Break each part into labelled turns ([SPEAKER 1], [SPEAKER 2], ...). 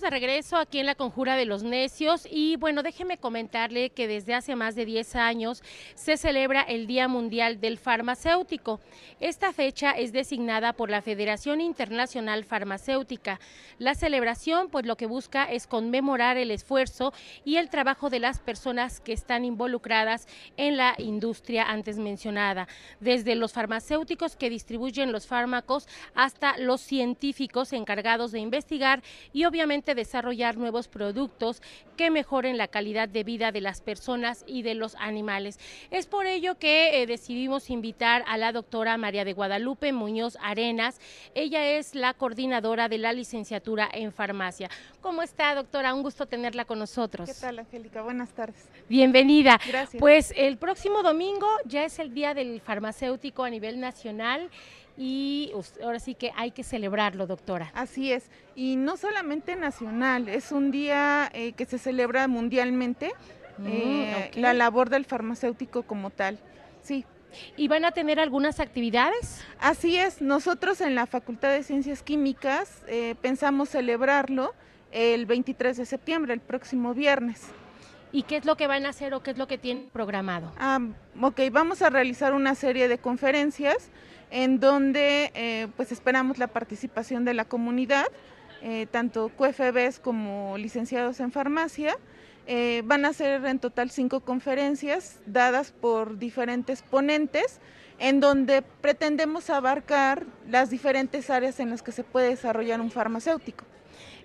[SPEAKER 1] De regreso aquí en la Conjura de los Necios y bueno, déjeme comentarle que desde hace más de 10 años se celebra el Día Mundial del Farmacéutico. Esta fecha es designada por la Federación Internacional Farmacéutica. La celebración pues lo que busca es conmemorar el esfuerzo y el trabajo de las personas que están involucradas en la industria antes mencionada, desde los farmacéuticos que distribuyen los fármacos hasta los científicos encargados de investigar y obviamente desarrollar nuevos productos que mejoren la calidad de vida de las personas y de los animales. Es por ello que eh, decidimos invitar a la doctora María de Guadalupe Muñoz Arenas. Ella es la coordinadora de la licenciatura en farmacia. ¿Cómo está, doctora? Un gusto tenerla con nosotros.
[SPEAKER 2] ¿Qué tal, Angélica? Buenas tardes.
[SPEAKER 1] Bienvenida.
[SPEAKER 2] Gracias.
[SPEAKER 1] Pues el próximo domingo ya es el Día del Farmacéutico a nivel nacional y ahora sí que hay que celebrarlo, doctora.
[SPEAKER 2] Así es, y no solamente nacional, es un día eh, que se celebra mundialmente,
[SPEAKER 1] Mm,
[SPEAKER 2] eh, la labor del farmacéutico como tal. Sí,
[SPEAKER 1] ¿Y van a tener algunas actividades?
[SPEAKER 2] así es, nosotros en la Facultad de Ciencias Químicas eh, pensamos celebrarlo el 23 de septiembre, el próximo viernes.
[SPEAKER 1] ¿Y qué es lo que van a hacer o qué es lo que tienen programado?
[SPEAKER 2] Ah, ok, vamos a realizar una serie de conferencias en donde eh, pues esperamos la participación de la comunidad, eh, tanto QFBs como licenciados en farmacia. Eh, van a ser en total cinco conferencias dadas por diferentes ponentes en donde pretendemos abarcar las diferentes áreas en las que se puede desarrollar un farmacéutico.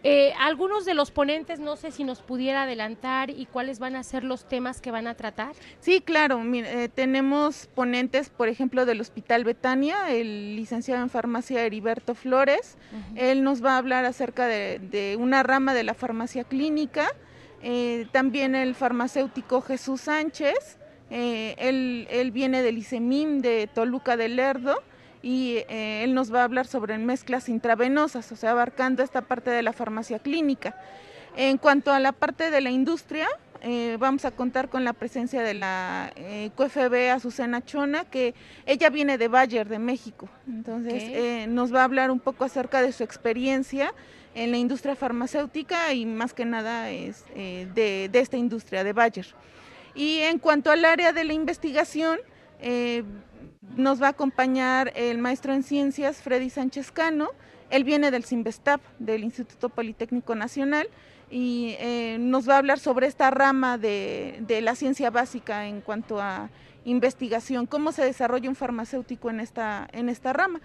[SPEAKER 1] Eh, algunos de los ponentes, no sé si nos pudiera adelantar y cuáles van a ser los temas que van a tratar.
[SPEAKER 2] Sí, claro. mira, eh, tenemos ponentes, por ejemplo, del Hospital Betania, el licenciado en farmacia Heriberto Flores. Él nos va a hablar acerca de, de una rama de la farmacia clínica. Eh, también el farmacéutico Jesús Sánchez. eh, él, él viene del ICEMIM de Toluca del Lerdo y eh, él nos va a hablar sobre mezclas intravenosas, o sea, abarcando esta parte de la farmacia clínica. En cuanto a la parte de la industria, eh, vamos a contar con la presencia de la eh, QFB Azucena Chona, que ella viene de Bayer, de México. Entonces,
[SPEAKER 1] Ok.
[SPEAKER 2] eh, nos va a hablar un poco acerca de su experiencia en la industria farmacéutica y más que nada es eh, de, de esta industria, de Bayer. Y en cuanto al área de la investigación, eh, nos va a acompañar el maestro en ciencias Freddy Sánchez Cano. Él viene del CIMBESTAP, del Instituto Politécnico Nacional, y eh, nos va a hablar sobre esta rama de, de la ciencia básica en cuanto a investigación, cómo se desarrolla un farmacéutico en esta, en esta rama.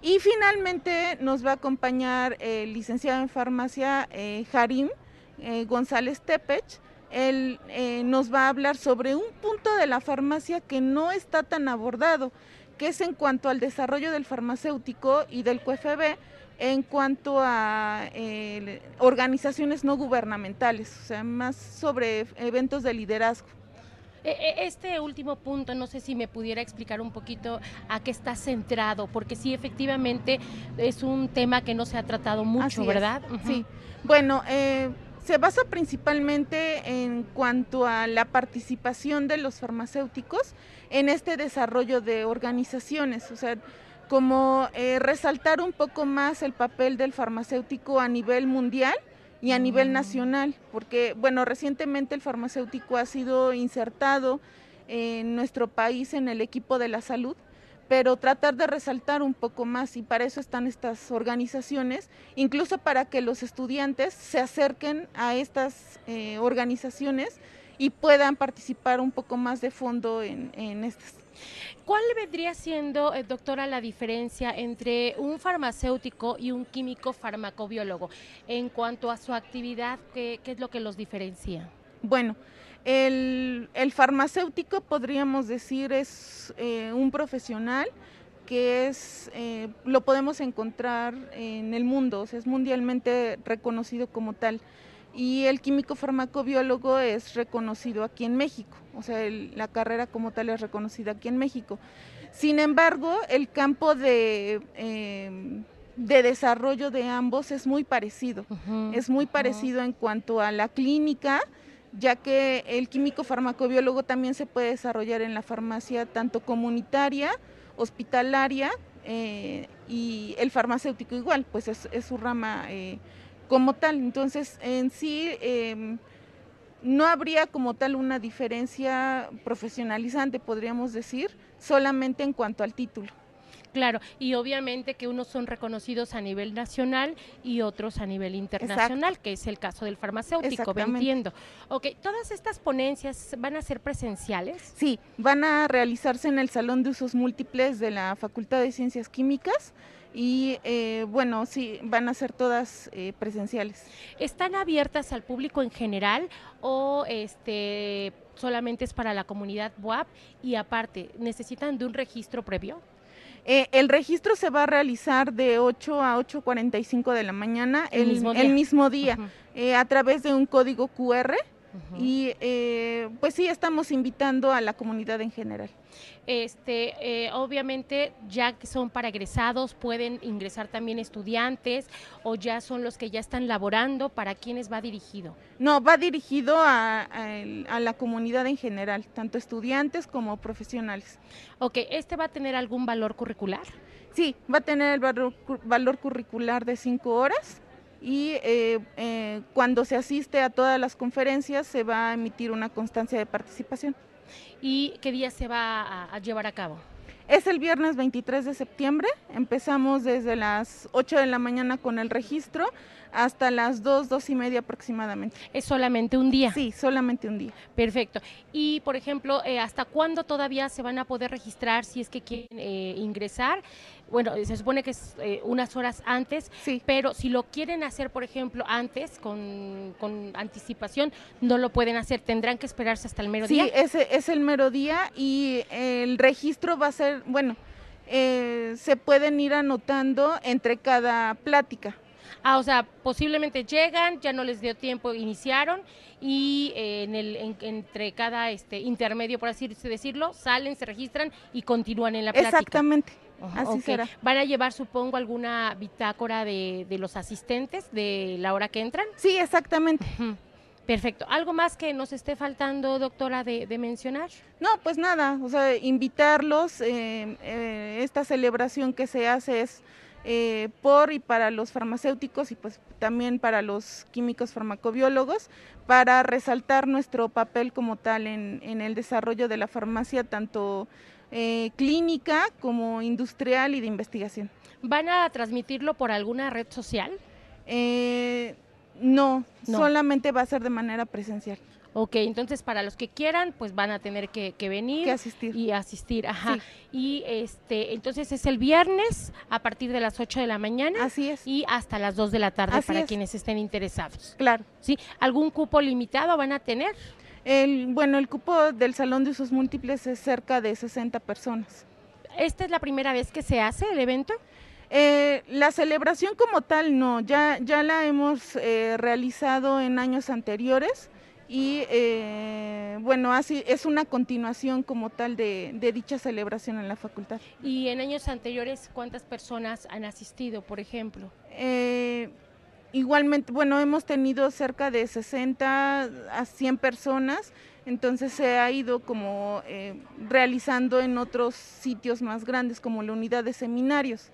[SPEAKER 2] Y finalmente nos va a acompañar el licenciado en farmacia eh, Harim eh, González Tepech. Él eh, nos va a hablar sobre un punto de la farmacia que no está tan abordado, que es en cuanto al desarrollo del farmacéutico y del QFB en cuanto a eh, organizaciones no gubernamentales, o sea, más sobre eventos de liderazgo.
[SPEAKER 1] E- e- Este último punto, no sé si me pudiera explicar un poquito a qué está centrado, porque sí, efectivamente es un tema que no se ha tratado mucho,
[SPEAKER 2] Así
[SPEAKER 1] ¿verdad?
[SPEAKER 2] Sí, bueno, eh, se basa principalmente en cuanto a la participación de los farmacéuticos en este desarrollo de organizaciones, o sea, como eh, resaltar un poco más el papel del farmacéutico a nivel mundial y a nivel
[SPEAKER 1] Mm.
[SPEAKER 2] nacional, porque, bueno, recientemente el farmacéutico ha sido insertado en nuestro país en el equipo de la salud, pero tratar de resaltar un poco más y para eso están estas organizaciones, incluso para que los estudiantes se acerquen a estas eh, organizaciones y puedan participar un poco más de fondo en, en estas.
[SPEAKER 1] ¿Cuál vendría siendo, eh, doctora, la diferencia entre un farmacéutico y un químico farmacobiólogo en cuanto a su actividad? ¿Qué, qué es lo que los diferencia?
[SPEAKER 2] Bueno, el, el farmacéutico podríamos decir es eh, un profesional que es, eh, lo podemos encontrar en el mundo, o sea, es mundialmente reconocido como tal. Y el químico farmacobiólogo es reconocido aquí en México, o sea, el- la carrera como tal es reconocida aquí en México. Sin embargo, el campo de, eh, de desarrollo de ambos es muy parecido. Es muy parecido en cuanto a la clínica ya que el químico farmacobiólogo también se puede desarrollar en la farmacia tanto comunitaria, hospitalaria eh, y el farmacéutico igual, pues es, su rama eh, como tal. Entonces, en sí, em, no habría como tal una diferencia profesionalizante, podríamos decir, solamente en cuanto al título.
[SPEAKER 1] Claro, y obviamente que unos son reconocidos a nivel nacional y otros a nivel internacional, que es el caso del farmacéutico, entiendo. Ok, ¿todas estas ponencias van a ser presenciales?
[SPEAKER 2] Sí, van a realizarse en el Salón de Usos Múltiples de la Facultad de Ciencias Químicas y eh, bueno, sí, van a ser todas eh, presenciales.
[SPEAKER 1] ¿Están abiertas al público en general o este solamente es para la comunidad WAP y aparte, necesitan de un registro previo?
[SPEAKER 2] Eh, el registro se va a realizar de 8 a 8.45 de la mañana el, mismo día, eh, a través de un código QR y eh, pues sí, estamos invitando a la comunidad en general.
[SPEAKER 1] Este, eh, obviamente, ya que son para egresados, pueden ingresar también estudiantes o ya son los que ya están laborando. ¿Para quiénes va dirigido?
[SPEAKER 2] No, va dirigido a, la comunidad en general, tanto estudiantes como profesionales.
[SPEAKER 1] Ok, ¿este va a tener algún valor curricular?
[SPEAKER 2] Sí, va a tener el valor, valor curricular de cinco horas y eh, eh, cuando se asiste a todas las conferencias se va a emitir una constancia de participación.
[SPEAKER 1] ¿Y qué día se va a, llevar a cabo?
[SPEAKER 2] Es el viernes 23 de septiembre, empezamos desde las 8 de la mañana con el registro hasta las 2, 2 y media aproximadamente.
[SPEAKER 1] ¿Es solamente un día?
[SPEAKER 2] Sí, solamente un día.
[SPEAKER 1] Perfecto. Y, por ejemplo, eh, ¿hasta cuándo todavía se van a poder registrar si es que quieren ingresar? Bueno, se supone que es eh, unas horas antes, sí. pero si lo quieren hacer, por ejemplo, antes, con, anticipación, no lo pueden hacer, tendrán que esperarse hasta el mero día.
[SPEAKER 2] Sí, ese es el mero día y el registro va a ser, bueno, eh, se pueden ir anotando entre cada plática.
[SPEAKER 1] Ah, o sea, posiblemente llegan, ya no les dio tiempo, iniciaron y eh, en el, entre cada este intermedio, por así decirlo, salen, se registran y continúan en la plática.
[SPEAKER 2] Exactamente. Así será.
[SPEAKER 1] ¿Van a llevar, supongo, alguna bitácora de, los asistentes de la hora que entran?
[SPEAKER 2] Sí, exactamente.
[SPEAKER 1] Perfecto. ¿Algo más que nos esté faltando, doctora, de, mencionar?
[SPEAKER 2] No, pues nada, o sea, invitarlos. Eh, eh, esta celebración que se hace es eh, por y para los farmacéuticos y pues también para los químicos farmacobiólogos para resaltar nuestro papel como tal en, en el desarrollo de la farmacia, tanto eh, clínica como industrial y de investigación.
[SPEAKER 1] ¿Van a transmitirlo por alguna red social?
[SPEAKER 2] Eh, no, solamente va a ser de manera presencial.
[SPEAKER 1] Ok, entonces para los que quieran, pues van a tener que, venir
[SPEAKER 2] asistir.
[SPEAKER 1] y asistir. Ajá. Y este, entonces es el viernes a partir de las 8 de la mañana.
[SPEAKER 2] Así es.
[SPEAKER 1] Y hasta las 2 de la tarde para quienes estén interesados.
[SPEAKER 2] Claro.
[SPEAKER 1] ¿Sí? ¿Algún cupo limitado van a tener?
[SPEAKER 2] El, bueno, el cupo del Salón de Usos Múltiples es cerca de 60 personas.
[SPEAKER 1] ¿Esta es la primera vez que se hace el evento?
[SPEAKER 2] Eh, la celebración como tal no, ya, ya la hemos eh, realizado en años anteriores y eh, bueno, así es una continuación como tal de, de, dicha celebración en la facultad.
[SPEAKER 1] ¿Y en años anteriores cuántas personas han asistido, por ejemplo?
[SPEAKER 2] Igualmente, bueno, hemos tenido cerca de 60 a 100 personas, entonces se ha ido como eh, realizando en otros sitios más grandes como la unidad de seminarios.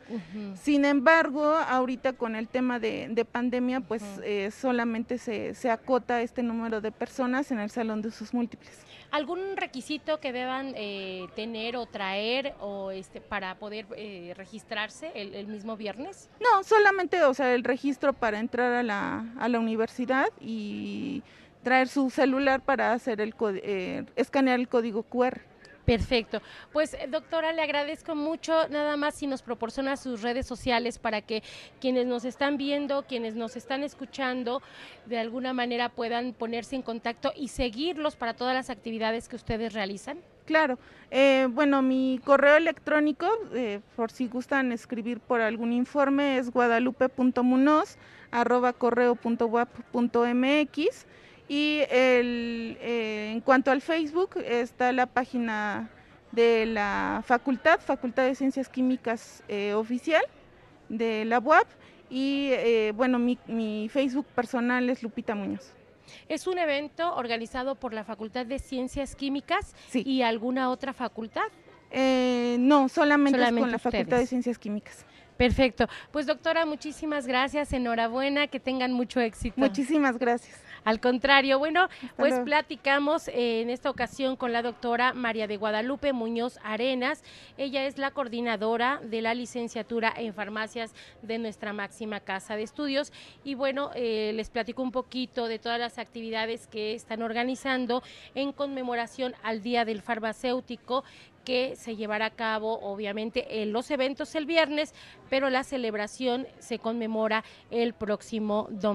[SPEAKER 2] Sin embargo, ahorita con el tema de, pandemia, pues eh, solamente se, se acota este número de personas en el salón de usos múltiples.
[SPEAKER 1] ¿Algún requisito que deban eh, tener o traer o este para poder eh, registrarse el, mismo viernes?
[SPEAKER 2] No, solamente, o sea, el registro para entrar a la, a la universidad y traer su celular para hacer el eh, escanear el código QR.
[SPEAKER 1] Perfecto. Pues eh, doctora, le agradezco mucho nada más si nos proporciona sus redes sociales para que quienes nos están viendo, quienes nos están escuchando, de alguna manera puedan ponerse en contacto y seguirlos para todas las actividades que ustedes realizan.
[SPEAKER 2] Claro. Eh, bueno, mi correo electrónico, eh, por si gustan escribir por algún informe, es guadalupe.munoz arroba y el, eh, en cuanto al Facebook, está la página de la facultad, Facultad de Ciencias Químicas eh, oficial de la UAP. Y eh, bueno, mi, mi Facebook personal es Lupita Muñoz.
[SPEAKER 1] Es un evento organizado por la Facultad de Ciencias Químicas
[SPEAKER 2] Sí.
[SPEAKER 1] y alguna otra facultad.
[SPEAKER 2] Eh, no, solamente, es con la Facultad de. Ciencias Químicas.
[SPEAKER 1] Perfecto. Pues doctora, muchísimas gracias, enhorabuena, que tengan mucho éxito.
[SPEAKER 2] Muchísimas gracias.
[SPEAKER 1] Al contrario, bueno, pues platicamos eh, en esta ocasión con la doctora María de Guadalupe Muñoz Arenas. Ella es la coordinadora de la licenciatura en farmacias de nuestra máxima casa de estudios. Y bueno, eh, les platico un poquito de todas las actividades que están organizando en conmemoración al Día del Farmacéutico que se llevará a cabo obviamente en los eventos el viernes, pero la celebración se conmemora el próximo domingo.